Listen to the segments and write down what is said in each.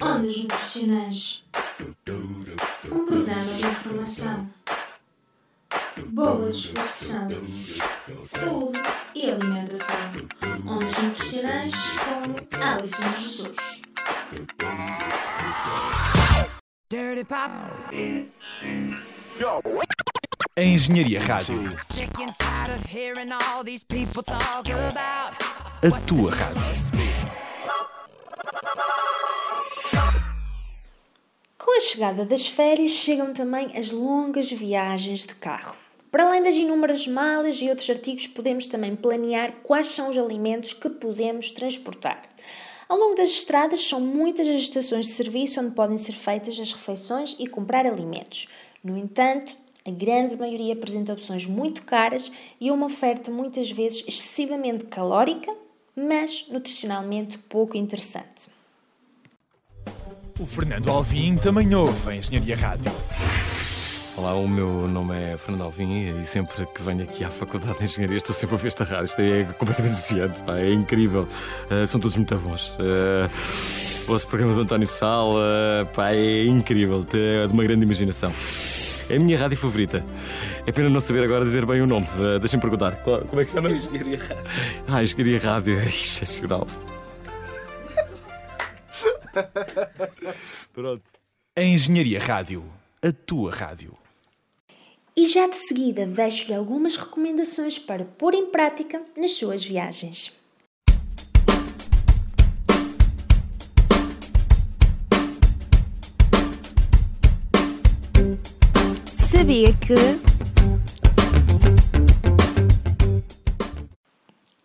Ondas Nutricionais Um programa de informação, boa disposição, saúde e alimentação. Ondas Nutricionais com Alison Jesus. Dirty Pop. A Engenharia Rádio. A tua rádio. Chegada das férias chegam também as longas viagens de carro. Para além das inúmeras malas e outros artigos, podemos também planear quais são os alimentos que podemos transportar. Ao longo das estradas são muitas as estações de serviço onde podem ser feitas as refeições e comprar alimentos. No entanto, a grande maioria apresenta opções muito caras e uma oferta muitas vezes excessivamente calórica, mas nutricionalmente pouco interessante. O Fernando Alvim também ouve a Engenharia Rádio. Olá, o meu nome é Fernando Alvim e sempre que venho aqui à Faculdade de Engenharia estou sempre a ver esta rádio. Isto é completamente viciante, pá, é incrível. Uh, são todos muito bons. Uh, o vosso programa do António Sal, uh, pá, é incrível, é de uma grande imaginação. É a minha rádio favorita. É pena não saber agora dizer bem o nome. Uh, Deixem-me perguntar. Qual- como é que se chama? Engenharia Rádio. Ah, Engenharia Rádio, é excepcional. Pronto. A Engenharia Rádio. A tua rádio. E já de seguida deixo-lhe algumas recomendações para pôr em prática nas suas viagens. Sabia que.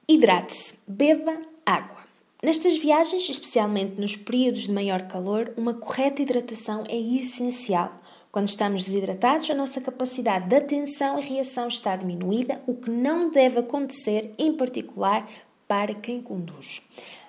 Hidrate-se, beba água. Nestas viagens, especialmente nos períodos de maior calor, uma correta hidratação é essencial. Quando estamos desidratados, a nossa capacidade de atenção e reação está diminuída, o que não deve acontecer, em particular, para quem conduz.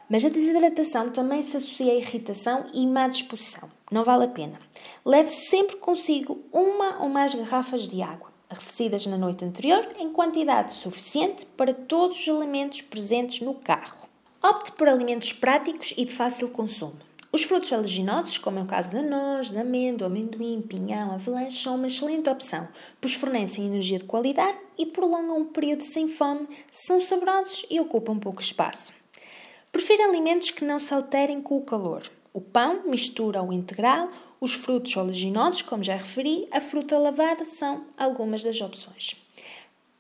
Mas a desidratação também se associa a irritação e má disposição. Não vale a pena. Leve sempre consigo uma ou mais garrafas de água, arrefecidas na noite anterior, em quantidade suficiente para todos os elementos presentes no carro. Opte por alimentos práticos e de fácil consumo. Os frutos aleginosos, como é o caso da noz, da amêndoa, amendoim, pinhão, avelãs, são uma excelente opção, pois fornecem energia de qualidade e prolongam um período sem fome, são saborosos e ocupam pouco espaço. Prefiro alimentos que não se alterem com o calor. O pão mistura o integral, os frutos oleaginosos, como já referi, a fruta lavada são algumas das opções.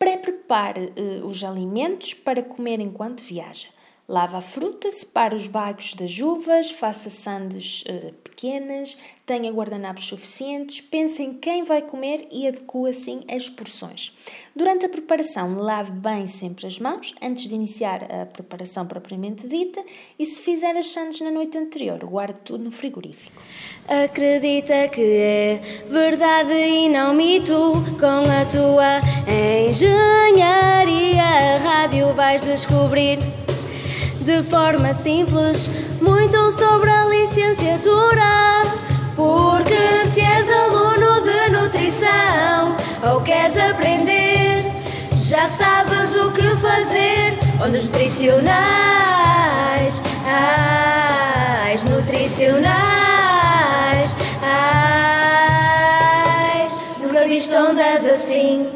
Pré-prepare eh, os alimentos para comer enquanto viaja. Lava a fruta, separe os bagos das uvas, faça sandes eh, pequenas, tenha guardanapos suficientes, pense em quem vai comer e adeque assim as porções. Durante a preparação, lave bem sempre as mãos antes de iniciar a preparação propriamente dita e se fizer as sandes na noite anterior, guarde tudo no frigorífico. Acredita que é verdade e não mito Com a tua engenharia rádio vais descobrir De forma simples Muito sobre a licenciatura. Porque se és aluno de nutrição? Ou queres aprender? Já sabes o que fazer? Ondas nutricionais? Ais nutricionais? Ais Nunca viste ondas assim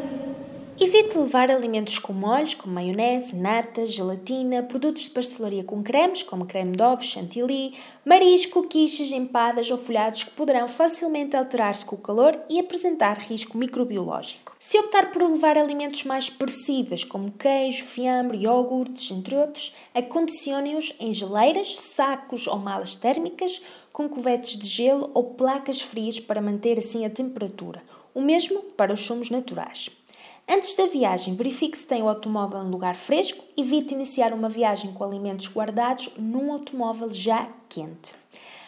Evite levar alimentos com molhos, como maionese, nata, gelatina, produtos de pastelaria com cremes, como creme de ovos, chantilly, marisco, quiches, empadas ou folhados que poderão facilmente alterar-se com o calor e apresentar risco microbiológico. Se optar por levar alimentos mais perecíveis, como queijo, fiambre, iogurtes, entre outros, acondicione-os em geleiras, sacos ou malas térmicas, com covetes de gelo ou placas frias para manter assim a temperatura. O mesmo para os sumos naturais. Antes da viagem, verifique se tem o automóvel em lugar fresco. Evite iniciar uma viagem com alimentos guardados num automóvel já quente.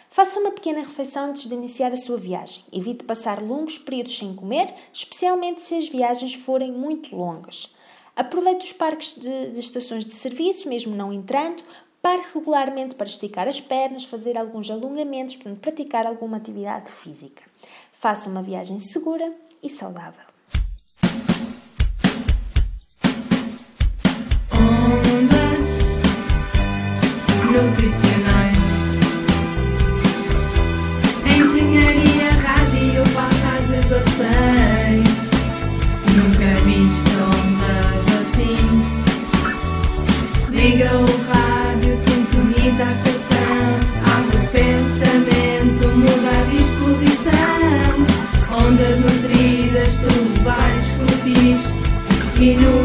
Faça uma pequena refeição antes de iniciar a sua viagem. Evite passar longos períodos sem comer, especialmente se as viagens forem muito longas. Aproveite os parques de, de estações de serviço, mesmo não entrando. Pare regularmente para esticar as pernas, fazer alguns alongamentos, praticar alguma atividade física. Faça uma viagem segura e saudável. que no